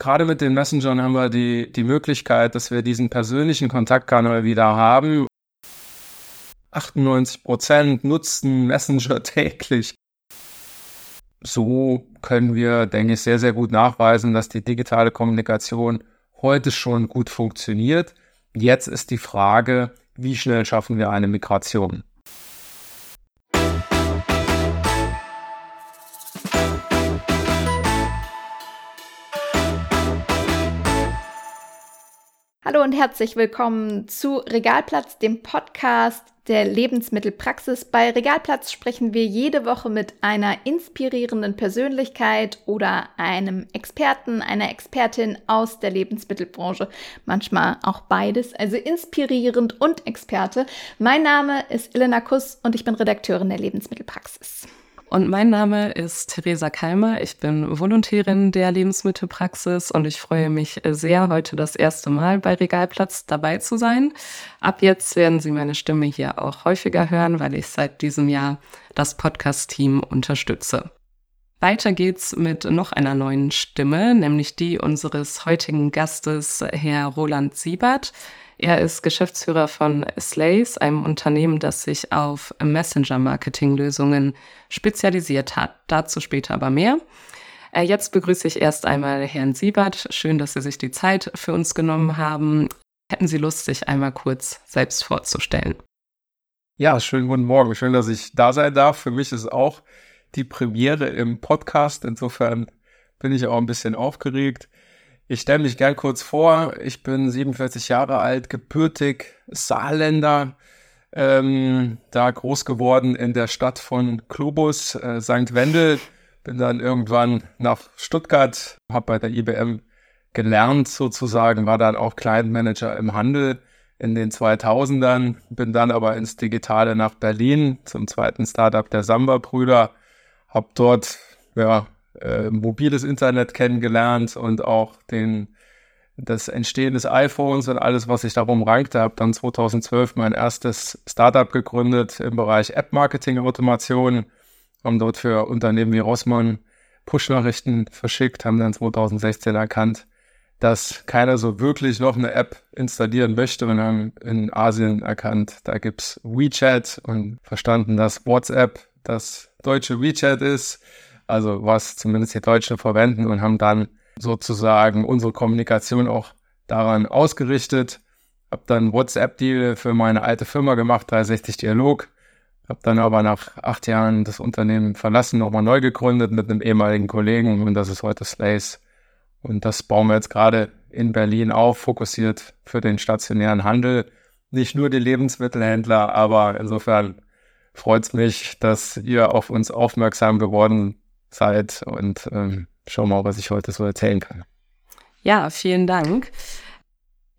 gerade mit den Messengern haben wir die, die Möglichkeit, dass wir diesen persönlichen Kontaktkanal wieder haben. 98 Prozent nutzen Messenger täglich. So können wir, denke ich, sehr, sehr gut nachweisen, dass die digitale Kommunikation heute schon gut funktioniert. Jetzt ist die Frage, wie schnell schaffen wir eine Migration? Hallo und herzlich willkommen zu Regalplatz, dem Podcast der Lebensmittelpraxis. Bei Regalplatz sprechen wir jede Woche mit einer inspirierenden Persönlichkeit oder einem Experten, einer Expertin aus der Lebensmittelbranche. Manchmal auch beides, also inspirierend und Experte. Mein Name ist Elena Kuss und ich bin Redakteurin der Lebensmittelpraxis. Und mein Name ist Theresa Kalmer. Ich bin Volontärin der Lebensmittelpraxis und ich freue mich sehr, heute das erste Mal bei Regalplatz dabei zu sein. Ab jetzt werden Sie meine Stimme hier auch häufiger hören, weil ich seit diesem Jahr das Podcast-Team unterstütze. Weiter geht's mit noch einer neuen Stimme, nämlich die unseres heutigen Gastes, Herr Roland Siebert. Er ist Geschäftsführer von Slays, einem Unternehmen, das sich auf Messenger-Marketing-Lösungen spezialisiert hat. Dazu später aber mehr. Äh, jetzt begrüße ich erst einmal Herrn Siebert. Schön, dass Sie sich die Zeit für uns genommen haben. Hätten Sie Lust, sich einmal kurz selbst vorzustellen? Ja, schönen guten Morgen. Schön, dass ich da sein darf. Für mich ist auch die Premiere im Podcast. Insofern bin ich auch ein bisschen aufgeregt. Ich stelle mich gern kurz vor. Ich bin 47 Jahre alt, gebürtig Saarländer, ähm, da groß geworden in der Stadt von Klobus, äh, St. Wendel. Bin dann irgendwann nach Stuttgart, habe bei der IBM gelernt sozusagen, war dann auch Client im Handel in den 2000ern, bin dann aber ins Digitale nach Berlin zum zweiten Startup der Samba-Brüder, habe dort ja, äh, mobiles Internet kennengelernt und auch den, das Entstehen des iPhones und alles, was sich darum rankte. Habe dann 2012 mein erstes Startup gegründet im Bereich App-Marketing-Automation. Haben dort für Unternehmen wie Rossmann Push-Nachrichten verschickt, haben dann 2016 erkannt, dass keiner so wirklich noch eine App installieren möchte und haben in Asien erkannt, da gibt es WeChat und verstanden, dass WhatsApp das deutsche WeChat ist also was zumindest die Deutschen verwenden und haben dann sozusagen unsere Kommunikation auch daran ausgerichtet. Habe dann WhatsApp-Deal für meine alte Firma gemacht, 360 Dialog. Habe dann aber nach acht Jahren das Unternehmen verlassen, nochmal neu gegründet mit einem ehemaligen Kollegen und das ist heute Slays. Und das bauen wir jetzt gerade in Berlin auf, fokussiert für den stationären Handel. Nicht nur die Lebensmittelhändler, aber insofern freut es mich, dass ihr auf uns aufmerksam geworden Zeit und ähm, schau mal, was ich heute so erzählen kann. Ja, vielen Dank.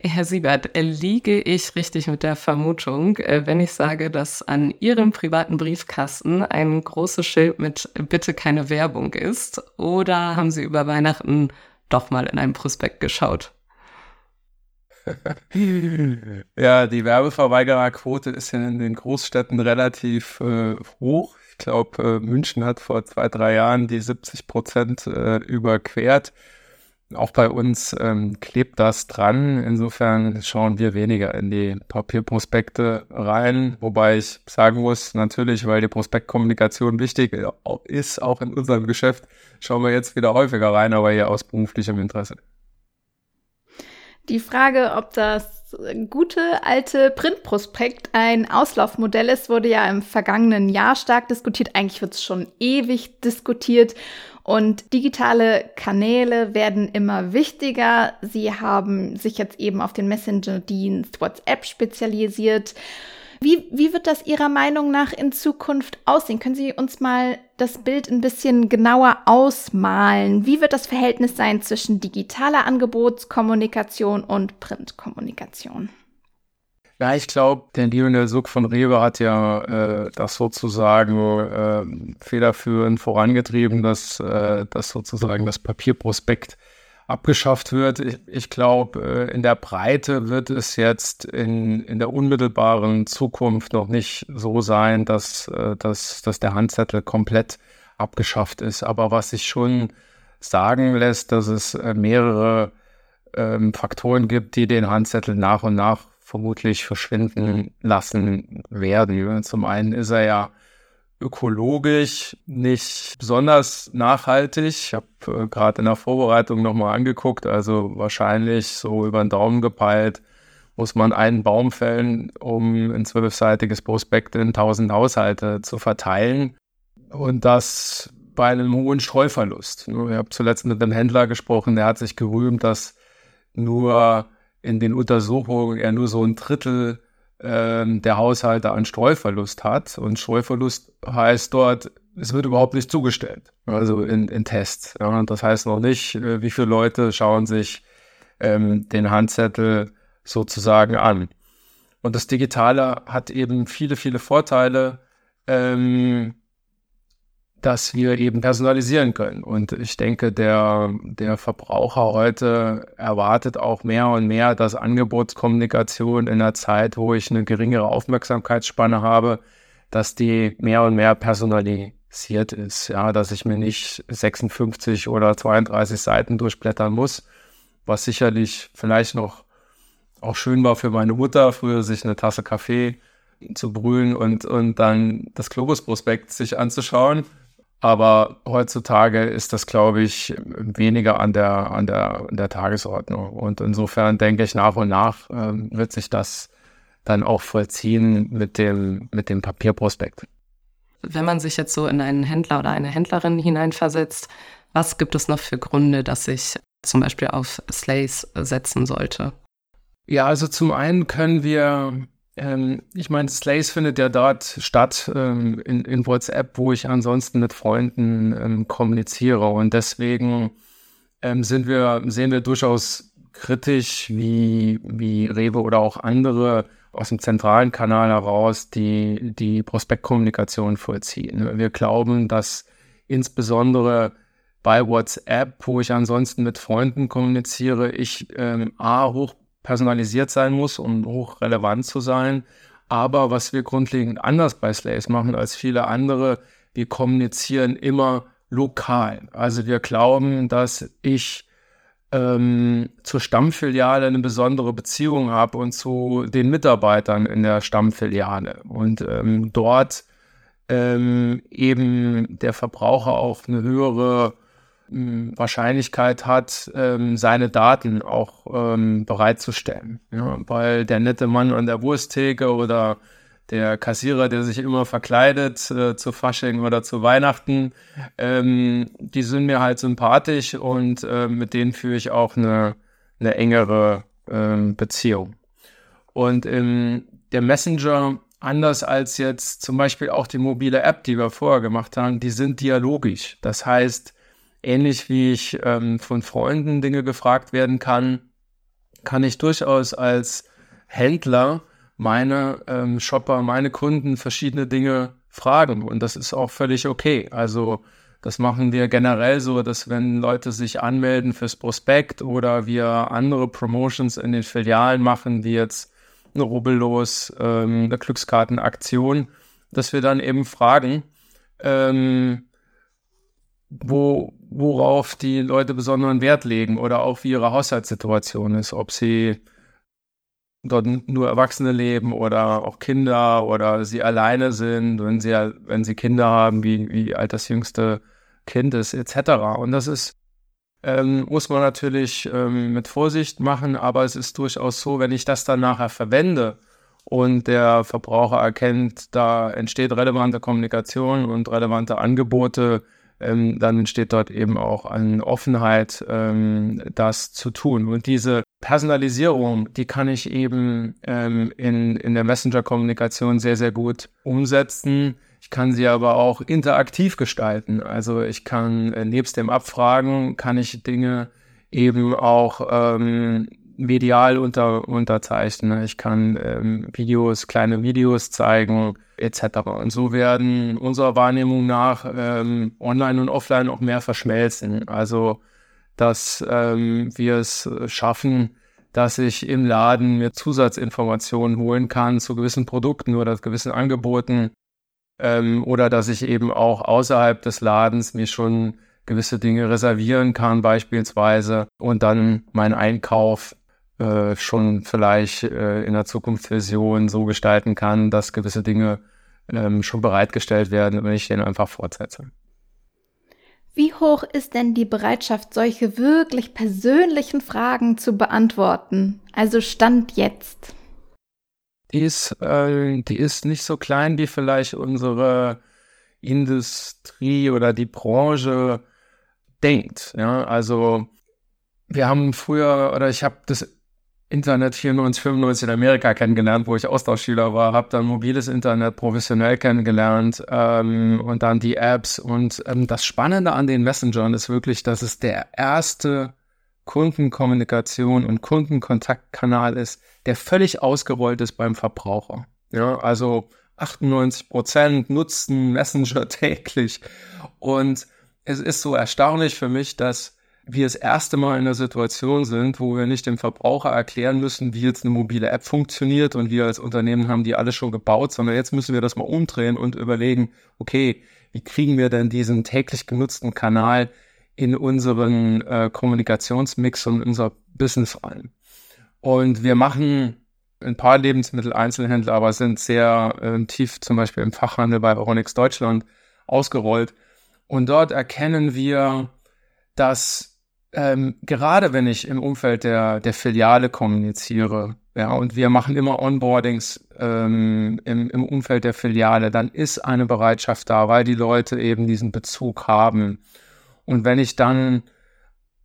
Herr Siebert, liege ich richtig mit der Vermutung, äh, wenn ich sage, dass an Ihrem privaten Briefkasten ein großes Schild mit Bitte keine Werbung ist? Oder haben Sie über Weihnachten doch mal in einem Prospekt geschaut? ja, die Werbeverweigererquote ist ja in den Großstädten relativ äh, hoch glaube, äh, München hat vor zwei, drei Jahren die 70 Prozent äh, überquert. Auch bei uns ähm, klebt das dran. Insofern schauen wir weniger in die Papierprospekte rein. Wobei ich sagen muss, natürlich, weil die Prospektkommunikation wichtig äh, ist, auch in unserem Geschäft, schauen wir jetzt wieder häufiger rein, aber eher aus beruflichem Interesse. Die Frage, ob das gute alte Printprospekt ein Auslaufmodell ist, wurde ja im vergangenen Jahr stark diskutiert. Eigentlich wird es schon ewig diskutiert. Und digitale Kanäle werden immer wichtiger. Sie haben sich jetzt eben auf den Messenger-Dienst WhatsApp spezialisiert. Wie, wie wird das Ihrer Meinung nach in Zukunft aussehen? Können Sie uns mal das Bild ein bisschen genauer ausmalen? Wie wird das Verhältnis sein zwischen digitaler Angebotskommunikation und Printkommunikation? Ja, ich glaube, der Lionel Suck von Rewe hat ja äh, das sozusagen äh, federführend vorangetrieben, dass, äh, dass sozusagen das Papierprospekt abgeschafft wird. Ich, ich glaube, äh, in der Breite wird es jetzt in, in der unmittelbaren Zukunft noch nicht so sein, dass, äh, dass, dass der Handzettel komplett abgeschafft ist. Aber was sich schon sagen lässt, dass es äh, mehrere ähm, Faktoren gibt, die den Handzettel nach und nach vermutlich verschwinden lassen werden. Zum einen ist er ja ökologisch nicht besonders nachhaltig. Ich habe äh, gerade in der Vorbereitung nochmal angeguckt, also wahrscheinlich so über den Daumen gepeilt, muss man einen Baum fällen, um ein zwölfseitiges Prospekt in 1000 Haushalte zu verteilen. Und das bei einem hohen Streuverlust. Ich habe zuletzt mit einem Händler gesprochen, der hat sich gerühmt, dass nur in den Untersuchungen er nur so ein Drittel ähm, der Haushalte an Streuverlust hat. Und Streuverlust heißt dort, es wird überhaupt nicht zugestellt, also in, in Tests. Ja, und das heißt noch nicht, äh, wie viele Leute schauen sich ähm, den Handzettel sozusagen an. Und das Digitale hat eben viele, viele Vorteile. Ähm, dass wir eben personalisieren können. Und ich denke, der, der Verbraucher heute erwartet auch mehr und mehr, dass Angebotskommunikation in einer Zeit, wo ich eine geringere Aufmerksamkeitsspanne habe, dass die mehr und mehr personalisiert ist. Ja, dass ich mir nicht 56 oder 32 Seiten durchblättern muss, was sicherlich vielleicht noch auch schön war für meine Mutter, früher sich eine Tasse Kaffee zu brühen und, und dann das Globus-Prospekt sich anzuschauen aber heutzutage ist das, glaube ich, weniger an der, an der, an der Tagesordnung. Und insofern denke ich, nach und nach ähm, wird sich das dann auch vollziehen mit dem, mit dem Papierprospekt. Wenn man sich jetzt so in einen Händler oder eine Händlerin hineinversetzt, was gibt es noch für Gründe, dass ich zum Beispiel auf Slays setzen sollte? Ja, also zum einen können wir ähm, ich meine, Slays findet ja dort statt ähm, in, in, WhatsApp, wo ich ansonsten mit Freunden ähm, kommuniziere. Und deswegen ähm, sind wir, sehen wir durchaus kritisch, wie, wie Rewe oder auch andere aus dem zentralen Kanal heraus die, die Prospektkommunikation vollziehen. Wir glauben, dass insbesondere bei WhatsApp, wo ich ansonsten mit Freunden kommuniziere, ich ähm, A, hoch personalisiert sein muss, um hochrelevant zu sein. Aber was wir grundlegend anders bei Slaves machen als viele andere, wir kommunizieren immer lokal. Also wir glauben, dass ich ähm, zur Stammfiliale eine besondere Beziehung habe und zu den Mitarbeitern in der Stammfiliale. Und ähm, dort ähm, eben der Verbraucher auch eine höhere Wahrscheinlichkeit hat, ähm, seine Daten auch ähm, bereitzustellen. Ja, weil der nette Mann an der Wursttheke oder der Kassierer, der sich immer verkleidet äh, zu Fasching oder zu Weihnachten, ähm, die sind mir halt sympathisch und äh, mit denen führe ich auch eine, eine engere äh, Beziehung. Und ähm, der Messenger, anders als jetzt zum Beispiel auch die mobile App, die wir vorher gemacht haben, die sind dialogisch. Das heißt, ähnlich wie ich ähm, von Freunden Dinge gefragt werden kann, kann ich durchaus als Händler meine ähm, Shopper, meine Kunden verschiedene Dinge fragen. Und das ist auch völlig okay. Also das machen wir generell so, dass wenn Leute sich anmelden fürs Prospekt oder wir andere Promotions in den Filialen machen, wie jetzt eine Rubbellos, ähm, eine Glückskartenaktion, dass wir dann eben fragen, ähm, wo, worauf die Leute besonderen Wert legen oder auch wie ihre Haushaltssituation ist, ob sie dort nur Erwachsene leben oder auch Kinder oder sie alleine sind, wenn sie, wenn sie Kinder haben, wie, wie alt das jüngste Kind ist, etc. Und das ist, ähm, muss man natürlich ähm, mit Vorsicht machen, aber es ist durchaus so, wenn ich das dann nachher verwende und der Verbraucher erkennt, da entsteht relevante Kommunikation und relevante Angebote, ähm, dann entsteht dort eben auch eine Offenheit, ähm, das zu tun. Und diese Personalisierung, die kann ich eben ähm, in, in der Messenger-Kommunikation sehr, sehr gut umsetzen. Ich kann sie aber auch interaktiv gestalten. Also ich kann äh, nebst dem Abfragen, kann ich Dinge eben auch ähm, medial unter, unterzeichnen. Ich kann ähm, Videos, kleine Videos zeigen etc. Und so werden unserer Wahrnehmung nach ähm, online und offline auch mehr verschmelzen. Also, dass ähm, wir es schaffen, dass ich im Laden mir Zusatzinformationen holen kann zu gewissen Produkten oder gewissen Angeboten ähm, oder dass ich eben auch außerhalb des Ladens mir schon gewisse Dinge reservieren kann beispielsweise und dann meinen Einkauf äh, schon vielleicht äh, in der Zukunftsversion so gestalten kann, dass gewisse Dinge ähm, schon bereitgestellt werden, wenn ich den einfach fortsetze. Wie hoch ist denn die Bereitschaft, solche wirklich persönlichen Fragen zu beantworten? Also Stand jetzt. Die ist, äh, die ist nicht so klein wie vielleicht unsere Industrie oder die Branche denkt. Ja, also wir haben früher oder ich habe das Internet 94, 95 in Amerika kennengelernt, wo ich Austauschschüler war, habe dann mobiles Internet professionell kennengelernt ähm, und dann die Apps. Und ähm, das Spannende an den Messengern ist wirklich, dass es der erste Kundenkommunikation und Kundenkontaktkanal ist, der völlig ausgerollt ist beim Verbraucher. Ja, also 98 Prozent nutzen Messenger täglich. Und es ist so erstaunlich für mich, dass wir das erste Mal in einer Situation sind, wo wir nicht dem Verbraucher erklären müssen, wie jetzt eine mobile App funktioniert und wir als Unternehmen haben die alle schon gebaut, sondern jetzt müssen wir das mal umdrehen und überlegen, okay, wie kriegen wir denn diesen täglich genutzten Kanal in unseren äh, Kommunikationsmix und unser Business rein? Und wir machen ein paar Lebensmitteleinzelhändler, aber sind sehr äh, tief zum Beispiel im Fachhandel bei Oronix Deutschland ausgerollt. Und dort erkennen wir, dass ähm, gerade wenn ich im Umfeld der, der Filiale kommuniziere, ja, und wir machen immer Onboardings ähm, im, im Umfeld der Filiale, dann ist eine Bereitschaft da, weil die Leute eben diesen Bezug haben. Und wenn ich dann,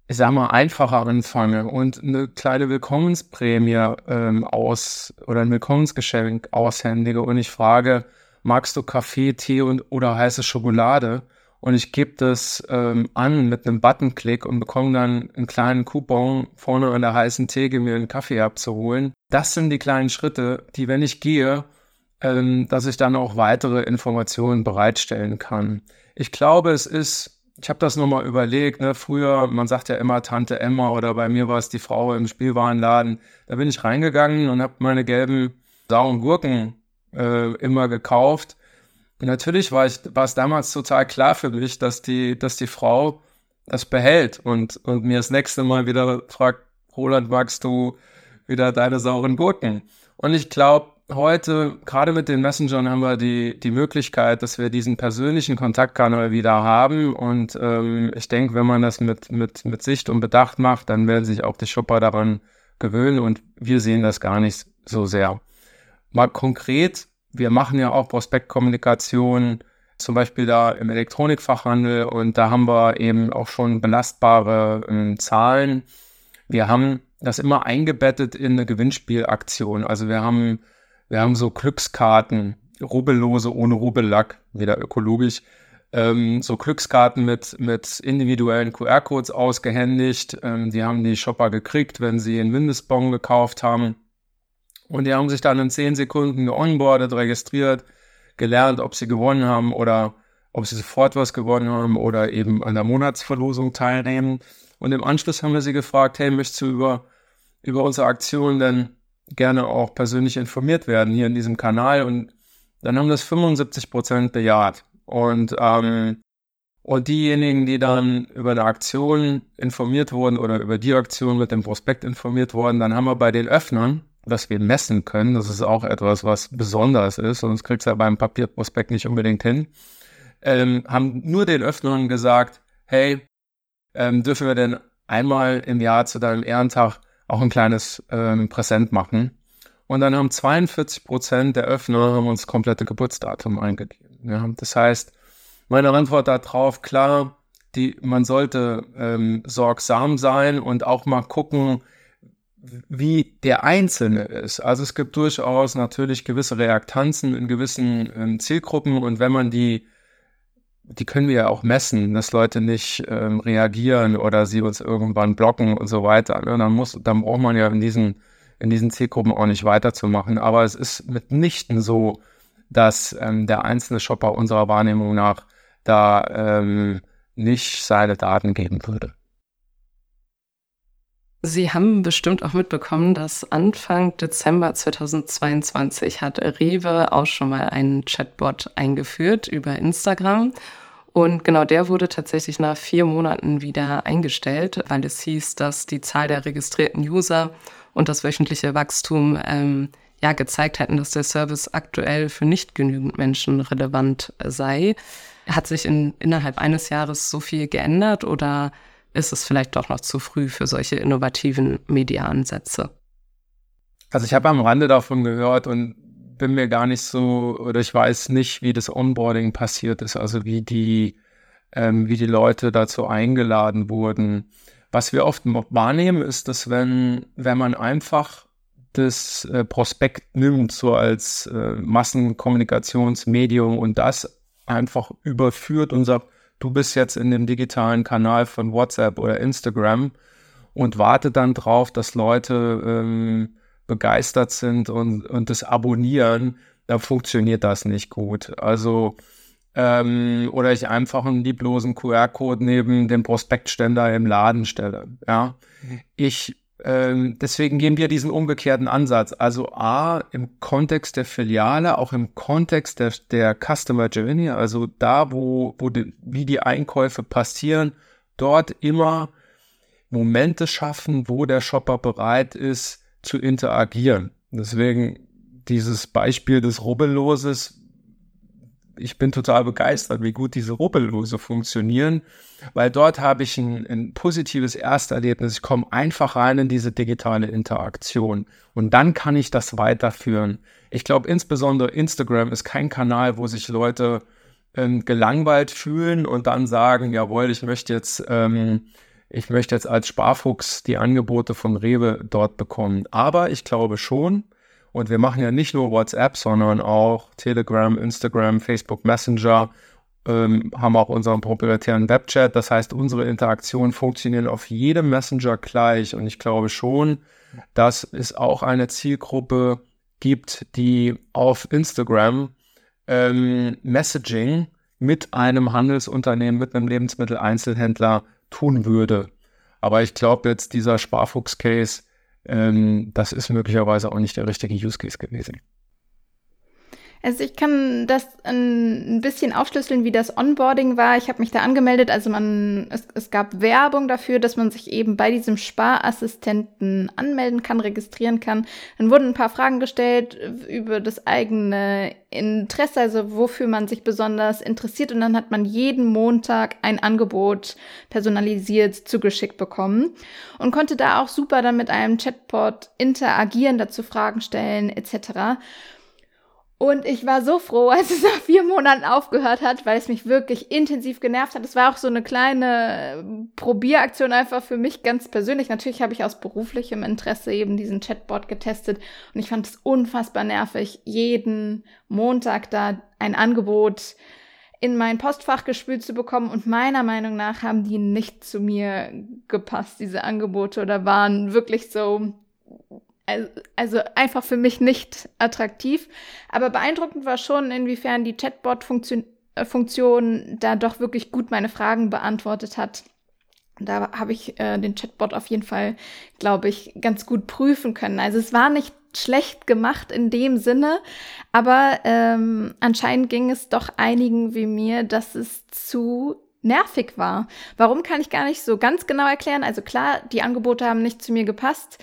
ich sag mal, einfacher anfange und eine kleine Willkommensprämie ähm, aus oder ein Willkommensgeschenk aushändige und ich frage, magst du Kaffee, Tee und oder heiße Schokolade? Und ich gebe das ähm, an mit einem Buttonklick und bekomme dann einen kleinen Coupon vorne an der heißen Theke mir einen Kaffee abzuholen. Das sind die kleinen Schritte, die, wenn ich gehe, ähm, dass ich dann auch weitere Informationen bereitstellen kann. Ich glaube, es ist, ich habe das nochmal überlegt, ne, früher, man sagt ja immer Tante Emma oder bei mir war es die Frau im Spielwarenladen. Da bin ich reingegangen und habe meine gelben sauren Gurken äh, immer gekauft Natürlich war, ich, war es damals total klar für mich, dass die, dass die Frau das behält und, und mir das nächste Mal wieder fragt, Roland, magst du wieder deine sauren Gurken? Und ich glaube, heute, gerade mit den Messengern, haben wir die, die Möglichkeit, dass wir diesen persönlichen Kontaktkanal wieder haben. Und ähm, ich denke, wenn man das mit, mit, mit Sicht und Bedacht macht, dann werden sich auch die Shopper daran gewöhnen und wir sehen das gar nicht so sehr. Mal konkret wir machen ja auch Prospektkommunikation, zum Beispiel da im Elektronikfachhandel und da haben wir eben auch schon belastbare äh, Zahlen. Wir haben das immer eingebettet in eine Gewinnspielaktion. Also wir haben, wir haben so Glückskarten, rubbellose ohne Rubbellack, wieder ökologisch, ähm, so Glückskarten mit, mit individuellen QR-Codes ausgehändigt. Ähm, die haben die Shopper gekriegt, wenn sie einen Mindestbon gekauft haben. Und die haben sich dann in zehn Sekunden geonboardet, registriert, gelernt, ob sie gewonnen haben oder ob sie sofort was gewonnen haben oder eben an der Monatsverlosung teilnehmen. Und im Anschluss haben wir sie gefragt, hey, möchtest du über, über unsere Aktion denn gerne auch persönlich informiert werden hier in diesem Kanal? Und dann haben das 75 Prozent bejaht. Und, ähm, und diejenigen, die dann über eine Aktion informiert wurden oder über die Aktion mit dem Prospekt informiert wurden, dann haben wir bei den Öffnern was wir messen können. Das ist auch etwas, was besonders ist, sonst kriegst du ja beim Papierprospekt nicht unbedingt hin. Ähm, haben nur den Öffnern gesagt, hey, ähm, dürfen wir denn einmal im Jahr zu deinem Ehrentag auch ein kleines ähm, Präsent machen? Und dann haben 42 Prozent der Öffner haben uns komplette Geburtsdatum eingegeben. Ja, das heißt, meine Antwort darauf, klar, die, man sollte ähm, sorgsam sein und auch mal gucken, wie der Einzelne ist. Also es gibt durchaus natürlich gewisse Reaktanzen in gewissen ähm, Zielgruppen und wenn man die, die können wir ja auch messen, dass Leute nicht ähm, reagieren oder sie uns irgendwann blocken und so weiter. Ne? Dann muss, dann braucht man ja in diesen, in diesen Zielgruppen auch nicht weiterzumachen. Aber es ist mitnichten so, dass ähm, der einzelne Shopper unserer Wahrnehmung nach da ähm, nicht seine Daten geben würde. Sie haben bestimmt auch mitbekommen, dass Anfang Dezember 2022 hat Rewe auch schon mal einen Chatbot eingeführt über Instagram. Und genau der wurde tatsächlich nach vier Monaten wieder eingestellt, weil es hieß, dass die Zahl der registrierten User und das wöchentliche Wachstum ähm, ja gezeigt hätten, dass der Service aktuell für nicht genügend Menschen relevant sei. Hat sich in, innerhalb eines Jahres so viel geändert oder ist es vielleicht doch noch zu früh für solche innovativen Mediaansätze? Also ich habe am Rande davon gehört und bin mir gar nicht so, oder ich weiß nicht, wie das Onboarding passiert ist, also wie die, ähm, wie die Leute dazu eingeladen wurden. Was wir oft wahrnehmen, ist, dass wenn, wenn man einfach das äh, Prospekt nimmt, so als äh, Massenkommunikationsmedium und das einfach überführt und sagt, du bist jetzt in dem digitalen Kanal von WhatsApp oder Instagram und wartet dann drauf, dass Leute ähm, begeistert sind und, und das abonnieren, dann funktioniert das nicht gut. Also, ähm, oder ich einfach einen lieblosen QR-Code neben dem Prospektständer im Laden stelle. Ja, ich, ähm, deswegen gehen wir diesen umgekehrten Ansatz. Also A, im Kontext der Filiale, auch im Kontext der, der Customer Journey, also da, wo, wo die, wie die Einkäufe passieren, dort immer Momente schaffen, wo der Shopper bereit ist, zu interagieren. Deswegen dieses Beispiel des Rubbelloses, ich bin total begeistert, wie gut diese Rubbellose funktionieren, weil dort habe ich ein, ein positives Ersterlebnis. Ich komme einfach rein in diese digitale Interaktion und dann kann ich das weiterführen. Ich glaube, insbesondere Instagram ist kein Kanal, wo sich Leute ähm, gelangweilt fühlen und dann sagen, jawohl, ich möchte jetzt ähm, ich möchte jetzt als Sparfuchs die Angebote von Rewe dort bekommen. Aber ich glaube schon, und wir machen ja nicht nur WhatsApp, sondern auch Telegram, Instagram, Facebook Messenger, ähm, haben auch unseren proprietären Webchat. Das heißt, unsere Interaktionen funktionieren auf jedem Messenger gleich. Und ich glaube schon, dass es auch eine Zielgruppe gibt, die auf Instagram ähm, Messaging mit einem Handelsunternehmen, mit einem Lebensmitteleinzelhändler tun würde. Aber ich glaube jetzt, dieser Sparfuchs-Case, ähm, das ist möglicherweise auch nicht der richtige Use Case gewesen. Also ich kann das ein bisschen aufschlüsseln, wie das Onboarding war. Ich habe mich da angemeldet. Also man, es, es gab Werbung dafür, dass man sich eben bei diesem Sparassistenten anmelden kann, registrieren kann. Dann wurden ein paar Fragen gestellt über das eigene Interesse, also wofür man sich besonders interessiert. Und dann hat man jeden Montag ein Angebot personalisiert zugeschickt bekommen und konnte da auch super dann mit einem Chatbot interagieren, dazu Fragen stellen etc. Und ich war so froh, als es nach vier Monaten aufgehört hat, weil es mich wirklich intensiv genervt hat. Es war auch so eine kleine Probieraktion einfach für mich ganz persönlich. Natürlich habe ich aus beruflichem Interesse eben diesen Chatbot getestet und ich fand es unfassbar nervig, jeden Montag da ein Angebot in mein Postfach gespült zu bekommen und meiner Meinung nach haben die nicht zu mir gepasst, diese Angebote oder waren wirklich so also einfach für mich nicht attraktiv. Aber beeindruckend war schon, inwiefern die Chatbot-Funktion äh, da doch wirklich gut meine Fragen beantwortet hat. Da habe ich äh, den Chatbot auf jeden Fall, glaube ich, ganz gut prüfen können. Also es war nicht schlecht gemacht in dem Sinne, aber ähm, anscheinend ging es doch einigen wie mir, dass es zu nervig war. Warum kann ich gar nicht so ganz genau erklären. Also klar, die Angebote haben nicht zu mir gepasst.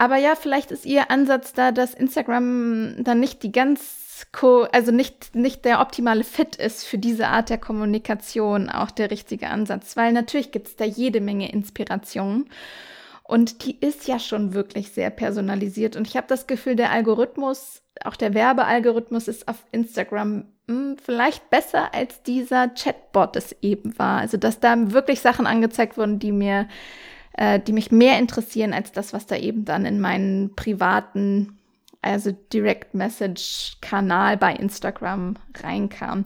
Aber ja, vielleicht ist ihr Ansatz da, dass Instagram dann nicht die ganz, also nicht, nicht der optimale Fit ist für diese Art der Kommunikation, auch der richtige Ansatz. Weil natürlich gibt es da jede Menge Inspiration. Und die ist ja schon wirklich sehr personalisiert. Und ich habe das Gefühl, der Algorithmus, auch der Werbealgorithmus ist auf Instagram mh, hm, vielleicht besser als dieser Chatbot es eben war. Also, dass da wirklich Sachen angezeigt wurden, die mir äh, die mich mehr interessieren als das, was da eben dann in meinen privaten, also Direct Message Kanal bei Instagram reinkam.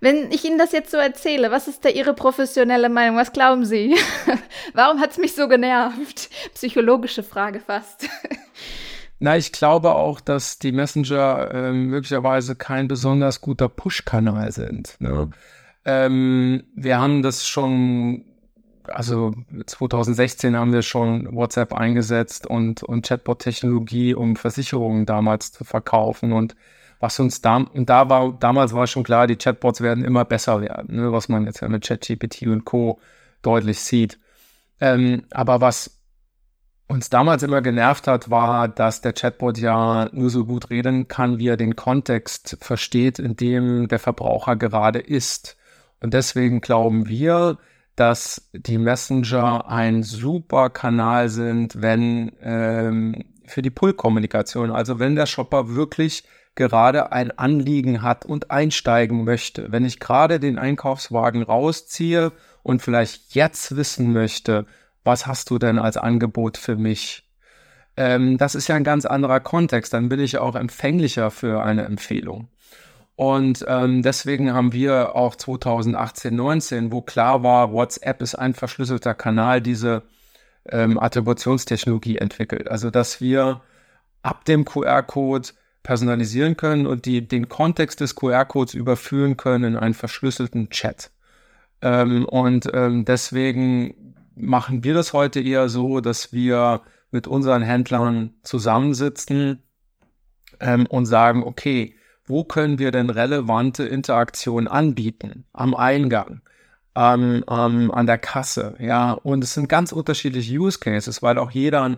Wenn ich Ihnen das jetzt so erzähle, was ist da Ihre professionelle Meinung? Was glauben Sie? Warum hat es mich so genervt? Psychologische Frage fast. Na, ich glaube auch, dass die Messenger äh, möglicherweise kein besonders guter Push-Kanal sind. Ne? Ähm, wir haben das schon also 2016 haben wir schon WhatsApp eingesetzt und, und Chatbot-Technologie, um Versicherungen damals zu verkaufen. Und was uns da, und da war, damals war schon klar, die Chatbots werden immer besser werden, ne, was man jetzt ja mit ChatGPT und Co. deutlich sieht. Ähm, aber was uns damals immer genervt hat, war, dass der Chatbot ja nur so gut reden kann, wie er den Kontext versteht, in dem der Verbraucher gerade ist. Und deswegen glauben wir, dass die Messenger ein super Kanal sind, wenn ähm, für die Pull-Kommunikation, also wenn der Shopper wirklich gerade ein Anliegen hat und einsteigen möchte, wenn ich gerade den Einkaufswagen rausziehe und vielleicht jetzt wissen möchte, was hast du denn als Angebot für mich? Ähm, das ist ja ein ganz anderer Kontext. Dann bin ich auch empfänglicher für eine Empfehlung. Und ähm, deswegen haben wir auch 2018, 19, wo klar war, WhatsApp ist ein verschlüsselter Kanal, diese ähm, Attributionstechnologie entwickelt. Also, dass wir ab dem QR-Code personalisieren können und die, den Kontext des QR-Codes überführen können in einen verschlüsselten Chat. Ähm, und ähm, deswegen machen wir das heute eher so, dass wir mit unseren Händlern zusammensitzen ähm, und sagen, okay, wo können wir denn relevante Interaktionen anbieten? Am Eingang, ähm, ähm, an der Kasse, ja. Und es sind ganz unterschiedliche Use Cases, weil auch jeder,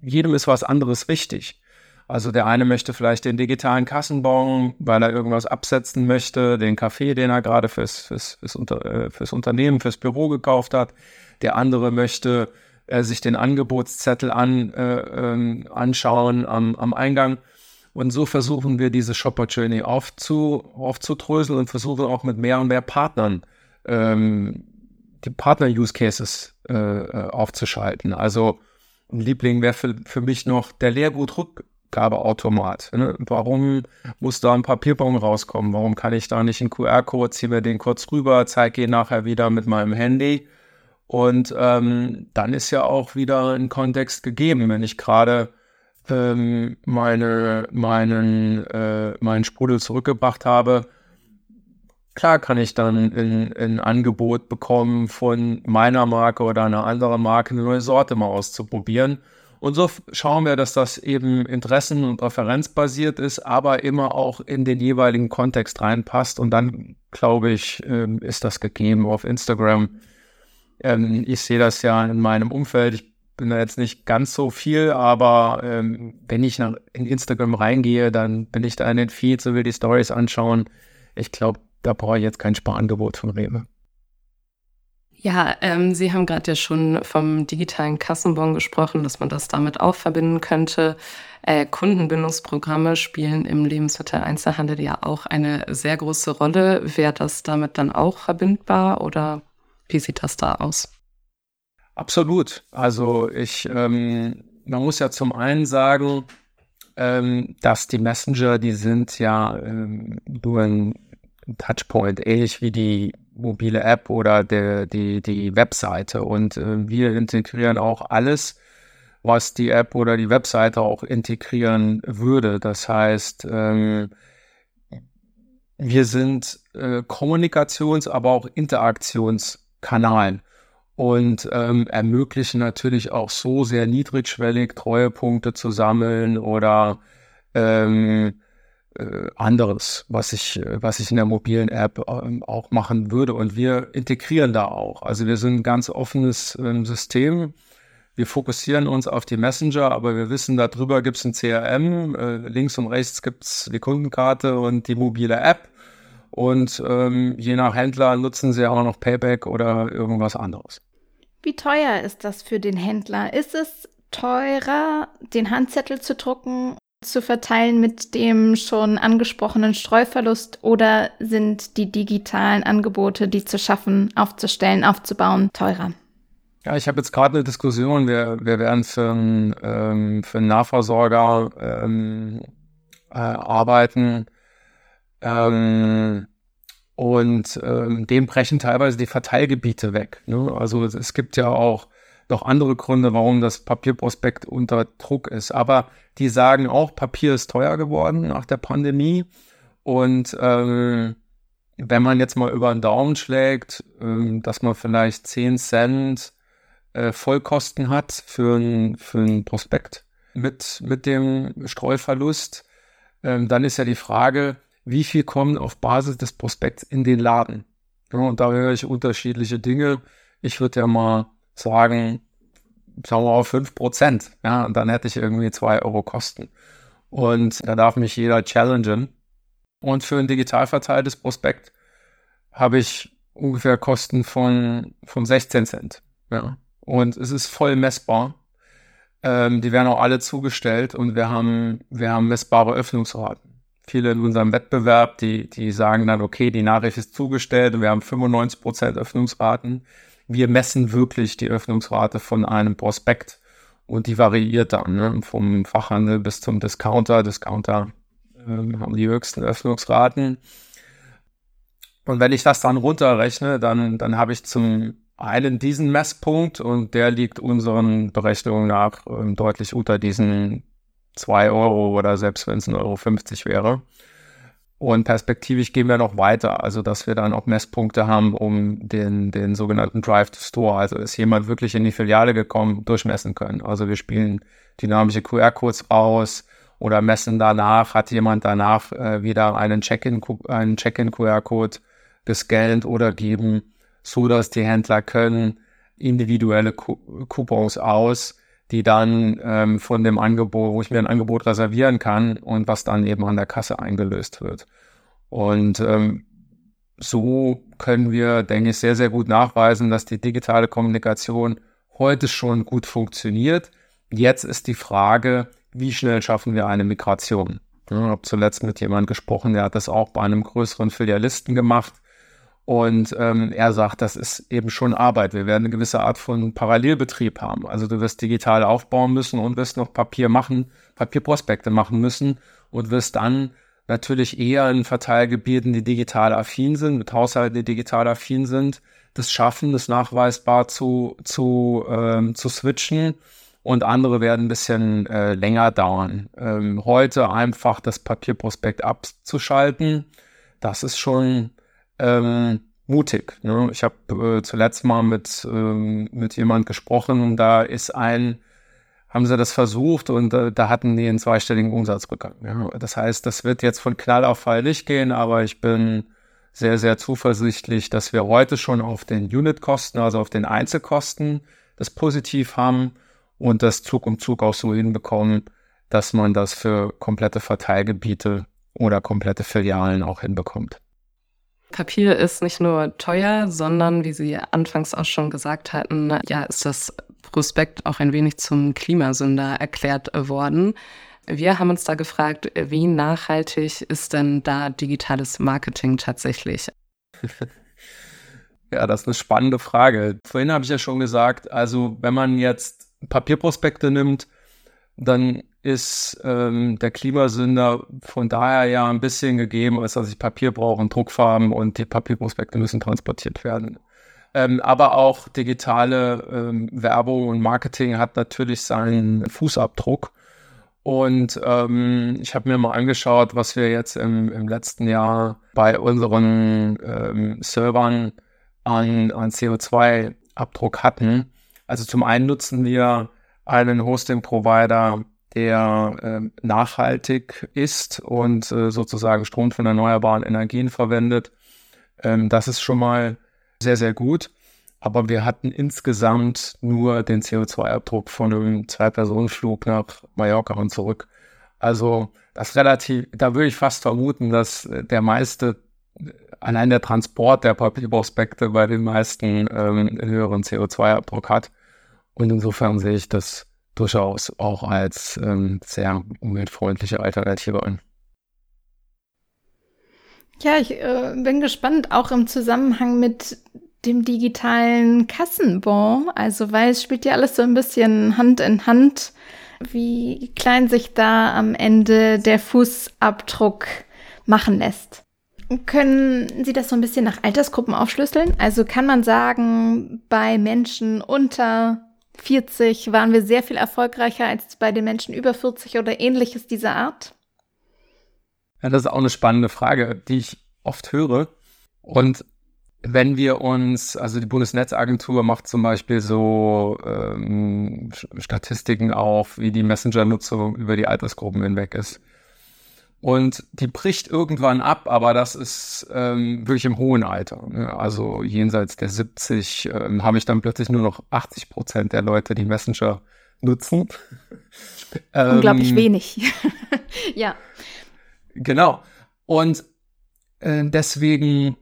jedem ist was anderes wichtig. Also der eine möchte vielleicht den digitalen Kassenbon, weil er irgendwas absetzen möchte, den Kaffee, den er gerade fürs, fürs, fürs, Unter, äh, fürs Unternehmen, fürs Büro gekauft hat. Der andere möchte äh, sich den Angebotszettel an, äh, äh, anschauen am, am Eingang. Und so versuchen wir diese Shopper Journey aufzu, aufzudröseln und versuchen auch mit mehr und mehr Partnern ähm, die Partner-Use-Cases äh, äh aufzuschalten. Also ein Liebling wäre für, für mich noch der Leergutrückgabeautomat. Ne? Warum muss da ein Papierbon rauskommen? Warum kann ich da nicht einen QR-Code, ziehe mir den kurz rüber, zeige ihn nachher wieder mit meinem Handy und ähm, dann ist ja auch wieder ein Kontext gegeben, wenn ich gerade ähm, meine, meinen, äh, meinen Sprudel zurückgebracht habe. Klar kann ich dann ein, Angebot bekommen von meiner Marke oder einer anderen Marke, eine neue Sorte mal auszuprobieren. Und so schauen wir, dass das eben interessen- und präferenzbasiert ist, aber immer auch in den jeweiligen Kontext reinpasst. Und dann, glaube ich, ähm, ist das gegeben auf Instagram ähm, ich sehe das ja in meinem Umfeld. Ich bin da jetzt nicht ganz so viel, aber ähm, wenn ich nach, in Instagram reingehe, dann bin ich da in den Feeds und will die Stories anschauen. Ich glaube, da brauche ich jetzt kein Sparangebot von Rewe. Ja, ähm, Sie haben gerade ja schon vom digitalen Kassenbon gesprochen, dass man das damit auch verbinden könnte. Äh, Kundenbindungsprogramme spielen im Lebensmitteleinzelhandel ja auch eine sehr große Rolle. Wäre das damit dann auch verbindbar oder wie sieht das da aus? Absolut. Also ich, ähm, man muss ja zum einen sagen, ähm, dass die Messenger, die sind ja ähm, nur ein Touchpoint, ähnlich wie die mobile App oder der, die, die Webseite. Und äh, wir integrieren auch alles, was die App oder die Webseite auch integrieren würde. Das heißt, ähm, wir sind äh, Kommunikations-, aber auch Interaktions- Kanalen und ähm, ermöglichen natürlich auch so sehr niedrigschwellig Treuepunkte zu sammeln oder ähm, äh, anderes, was ich, was ich in der mobilen App ähm, auch machen würde. Und wir integrieren da auch. Also wir sind ein ganz offenes ähm, System. Wir fokussieren uns auf die Messenger, aber wir wissen, darüber gibt es ein CRM, äh, links und rechts gibt es die Kundenkarte und die mobile App. Und ähm, je nach Händler nutzen sie auch noch Payback oder irgendwas anderes. Wie teuer ist das für den Händler? Ist es teurer, den Handzettel zu drucken, zu verteilen mit dem schon angesprochenen Streuverlust oder sind die digitalen Angebote, die zu schaffen, aufzustellen, aufzubauen, teurer? Ja, ich habe jetzt gerade eine Diskussion. Wir, wir werden für, einen, ähm, für einen Nahversorger ähm, äh, arbeiten, ähm, und ähm, dem brechen teilweise die Verteilgebiete weg. Ne? Also es gibt ja auch noch andere Gründe, warum das Papierprospekt unter Druck ist. Aber die sagen auch, Papier ist teuer geworden nach der Pandemie. Und ähm, wenn man jetzt mal über den Daumen schlägt, ähm, dass man vielleicht 10 Cent äh, Vollkosten hat für ein, für ein Prospekt mit, mit dem Streuverlust, ähm, dann ist ja die Frage, wie viel kommen auf Basis des Prospekts in den Laden? Und da höre ich unterschiedliche Dinge. Ich würde ja mal sagen, sagen wir mal 5 Prozent. Ja, und dann hätte ich irgendwie 2 Euro Kosten. Und da darf mich jeder challengen. Und für ein digital verteiltes Prospekt habe ich ungefähr Kosten von, von 16 Cent. Ja. Und es ist voll messbar. Ähm, die werden auch alle zugestellt und wir haben, wir haben messbare Öffnungsraten. Viele in unserem Wettbewerb, die, die sagen dann, okay, die Nachricht ist zugestellt und wir haben 95% Öffnungsraten. Wir messen wirklich die Öffnungsrate von einem Prospekt und die variiert dann ne? vom Fachhandel bis zum Discounter. Discounter äh, haben die höchsten Öffnungsraten. Und wenn ich das dann runterrechne, dann, dann habe ich zum einen diesen Messpunkt und der liegt unseren Berechnungen nach äh, deutlich unter diesen 2 Euro oder selbst wenn es 1,50 Euro 50 wäre. Und perspektivisch gehen wir noch weiter, also dass wir dann auch Messpunkte haben, um den, den sogenannten Drive to Store, also ist jemand wirklich in die Filiale gekommen, durchmessen können. Also wir spielen dynamische QR-Codes raus oder messen danach, hat jemand danach äh, wieder einen Check-in einen Check-in QR-Code gescannt oder geben, so dass die Händler können individuelle Coupons aus die dann ähm, von dem Angebot, wo ich mir ein Angebot reservieren kann und was dann eben an der Kasse eingelöst wird. Und ähm, so können wir, denke ich, sehr, sehr gut nachweisen, dass die digitale Kommunikation heute schon gut funktioniert. Jetzt ist die Frage, wie schnell schaffen wir eine Migration? Ich habe zuletzt mit jemandem gesprochen, der hat das auch bei einem größeren Filialisten gemacht. Und ähm, er sagt, das ist eben schon Arbeit. Wir werden eine gewisse Art von Parallelbetrieb haben. Also du wirst digital aufbauen müssen und wirst noch Papier machen, Papierprospekte machen müssen und wirst dann natürlich eher in Verteilgebieten, die digital affin sind, mit Haushalten, die digital affin sind, das schaffen, das nachweisbar zu, zu, ähm, zu switchen. Und andere werden ein bisschen äh, länger dauern. Ähm, heute einfach das Papierprospekt abzuschalten, das ist schon ähm, mutig. Ne? Ich habe äh, zuletzt mal mit, ähm, mit jemand gesprochen und da ist ein, haben sie das versucht und äh, da hatten die einen zweistelligen Umsatzrückgang. Ja? Das heißt, das wird jetzt von Knall auf Fall nicht gehen, aber ich bin sehr, sehr zuversichtlich, dass wir heute schon auf den Unitkosten, also auf den Einzelkosten, das positiv haben und das Zug um Zug auch so hinbekommen, dass man das für komplette Verteilgebiete oder komplette Filialen auch hinbekommt. Papier ist nicht nur teuer, sondern, wie Sie anfangs auch schon gesagt hatten, ja, ist das Prospekt auch ein wenig zum Klimasünder erklärt worden. Wir haben uns da gefragt, wie nachhaltig ist denn da digitales Marketing tatsächlich? Ja, das ist eine spannende Frage. Vorhin habe ich ja schon gesagt, also wenn man jetzt Papierprospekte nimmt, dann ist ähm, der Klimasünder von daher ja ein bisschen gegeben, als dass ich Papier brauche und Druckfarben und die Papierprospekte müssen transportiert werden. Ähm, aber auch digitale ähm, Werbung und Marketing hat natürlich seinen Fußabdruck. Und ähm, ich habe mir mal angeschaut, was wir jetzt im, im letzten Jahr bei unseren ähm, Servern an, an CO2-Abdruck hatten. Also zum einen nutzen wir einen Hosting-Provider, der äh, nachhaltig ist und äh, sozusagen Strom von erneuerbaren Energien verwendet. Ähm, das ist schon mal sehr, sehr gut. Aber wir hatten insgesamt nur den CO2-Abdruck von einem Zwei-Personen-Flug nach Mallorca und zurück. Also das relativ, da würde ich fast vermuten, dass äh, der meiste, allein der Transport der Papierprospekte bei den meisten ähm, höheren CO2-Abdruck hat. Und insofern sehe ich das durchaus auch als ähm, sehr umweltfreundliche Alternative an. Ja, ich äh, bin gespannt, auch im Zusammenhang mit dem digitalen Kassenbon. Also, weil es spielt ja alles so ein bisschen Hand in Hand, wie klein sich da am Ende der Fußabdruck machen lässt. Können Sie das so ein bisschen nach Altersgruppen aufschlüsseln? Also kann man sagen, bei Menschen unter 40 waren wir sehr viel erfolgreicher als bei den Menschen über 40 oder ähnliches dieser Art? Ja, das ist auch eine spannende Frage, die ich oft höre. Und wenn wir uns, also die Bundesnetzagentur macht zum Beispiel so ähm, Statistiken auf, wie die Messenger-Nutzung über die Altersgruppen hinweg ist. Und die bricht irgendwann ab, aber das ist ähm, wirklich im hohen Alter. Ne? Also jenseits der 70 ähm, habe ich dann plötzlich nur noch 80 Prozent der Leute, die Messenger nutzen. Unglaublich ähm, wenig. ja. Genau. Und äh, deswegen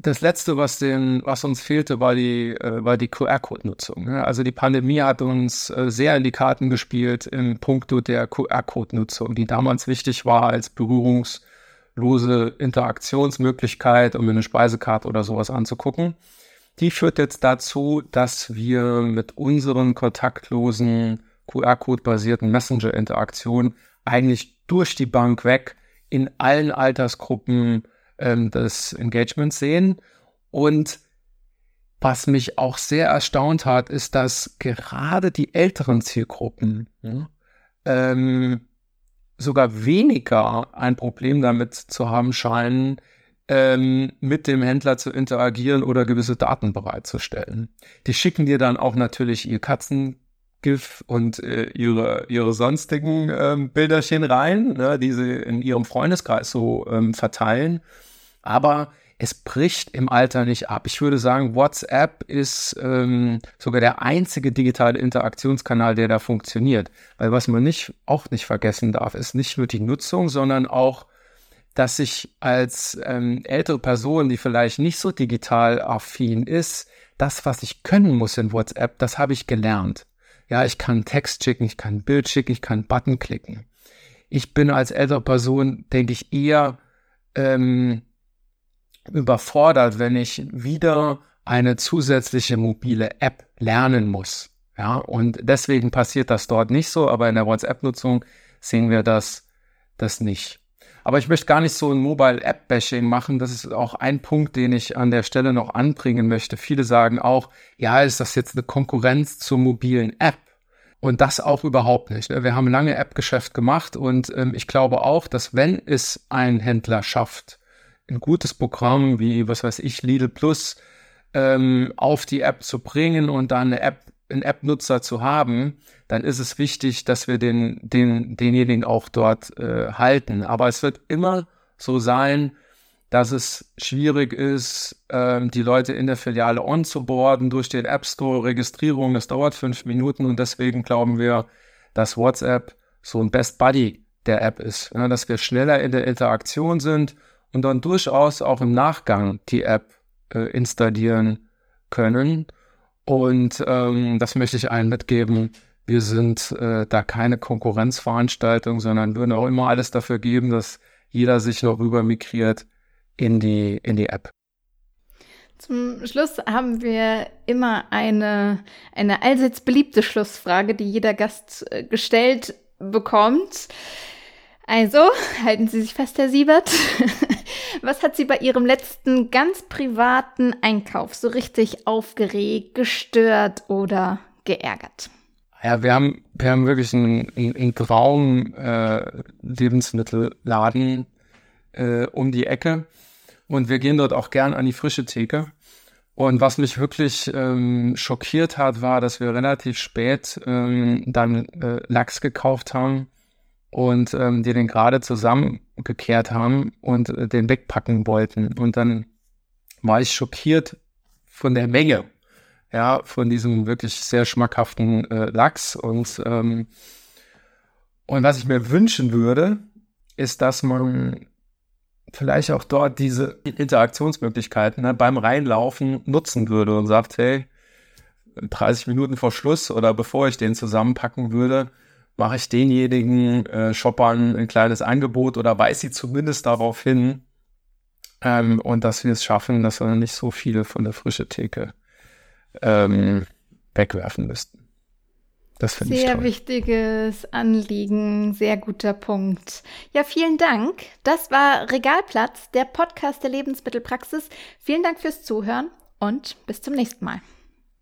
das letzte, was den, was uns fehlte, war die, äh, die QR-Code-Nutzung. Ne? Also die Pandemie hat uns äh, sehr in die Karten gespielt im Punkto der QR-Code-Nutzung, die damals wichtig war als berührungslose Interaktionsmöglichkeit, um eine Speisekarte oder sowas anzugucken. Die führt jetzt dazu, dass wir mit unseren kontaktlosen QR-Code-basierten Messenger-Interaktionen eigentlich durch die Bank weg in allen Altersgruppen ähm, des Engagements sehen. Und was mich auch sehr erstaunt hat, ist, dass gerade die älteren Zielgruppen ja, ähm, sogar weniger ein Problem damit zu haben scheinen, ähm, mit dem Händler zu interagieren oder gewisse Daten bereitzustellen. Die schicken dir dann auch natürlich ihr Katzengif und äh, ihre, ihre sonstigen ähm, Bilderchen rein, ne, die sie in ihrem Freundeskreis so ähm, verteilen aber es bricht im Alter nicht ab. Ich würde sagen, WhatsApp ist ähm, sogar der einzige digitale Interaktionskanal, der da funktioniert. Weil was man nicht, auch nicht vergessen darf, ist nicht nur die Nutzung, sondern auch, dass ich als ähm, ältere Person, die vielleicht nicht so digital affin ist, das, was ich können muss in WhatsApp, das habe ich gelernt. Ja, ich kann Text schicken, ich kann Bild schicken, ich kann Button klicken. Ich bin als ältere Person, denke ich, eher ähm, überfordert, wenn ich wieder eine zusätzliche mobile App lernen muss. Ja, und deswegen passiert das dort nicht so, aber in der WhatsApp-Nutzung sehen wir das, das nicht. Aber ich möchte gar nicht so ein Mobile App Bashing machen. Das ist auch ein Punkt, den ich an der Stelle noch anbringen möchte. Viele sagen auch, ja, ist das jetzt eine Konkurrenz zur mobilen App? Und das auch überhaupt nicht. Wir haben lange App-Geschäft gemacht und ähm, ich glaube auch, dass wenn es ein Händler schafft, ein gutes Programm wie, was weiß ich, Lidl Plus ähm, auf die App zu bringen und dann eine App, einen App-Nutzer zu haben, dann ist es wichtig, dass wir den, den, denjenigen auch dort äh, halten. Aber es wird immer so sein, dass es schwierig ist, ähm, die Leute in der Filiale onzuboarden durch den App Store, Registrierung, das dauert fünf Minuten und deswegen glauben wir, dass WhatsApp so ein Best Buddy der App ist, ja, dass wir schneller in der Interaktion sind und dann durchaus auch im Nachgang die App äh, installieren können. Und ähm, das möchte ich allen mitgeben. Wir sind äh, da keine Konkurrenzveranstaltung, sondern würden auch immer alles dafür geben, dass jeder sich noch rüber migriert in die, in die App. Zum Schluss haben wir immer eine, eine allseits beliebte Schlussfrage, die jeder Gast äh, gestellt bekommt. Also, halten Sie sich fest, Herr Siebert. Was hat Sie bei Ihrem letzten ganz privaten Einkauf so richtig aufgeregt, gestört oder geärgert? Ja, wir haben, wir haben wirklich einen, einen, einen grauen äh, Lebensmittelladen äh, um die Ecke und wir gehen dort auch gern an die frische Theke. Und was mich wirklich ähm, schockiert hat, war, dass wir relativ spät ähm, dann äh, Lachs gekauft haben und ähm, die den gerade zusammengekehrt haben und äh, den wegpacken wollten. Und dann war ich schockiert von der Menge, ja, von diesem wirklich sehr schmackhaften äh, Lachs. Und, ähm, und was ich mir wünschen würde, ist, dass man vielleicht auch dort diese Interaktionsmöglichkeiten ne, beim Reinlaufen nutzen würde und sagt, hey, 30 Minuten vor Schluss oder bevor ich den zusammenpacken würde, mache ich denjenigen äh, Shoppern ein kleines Angebot oder weise sie zumindest darauf hin ähm, und dass wir es schaffen, dass wir nicht so viele von der frischen Theke ähm, wegwerfen müssten. Das finde ich Sehr wichtiges Anliegen, sehr guter Punkt. Ja, vielen Dank. Das war Regalplatz, der Podcast der Lebensmittelpraxis. Vielen Dank fürs Zuhören und bis zum nächsten Mal.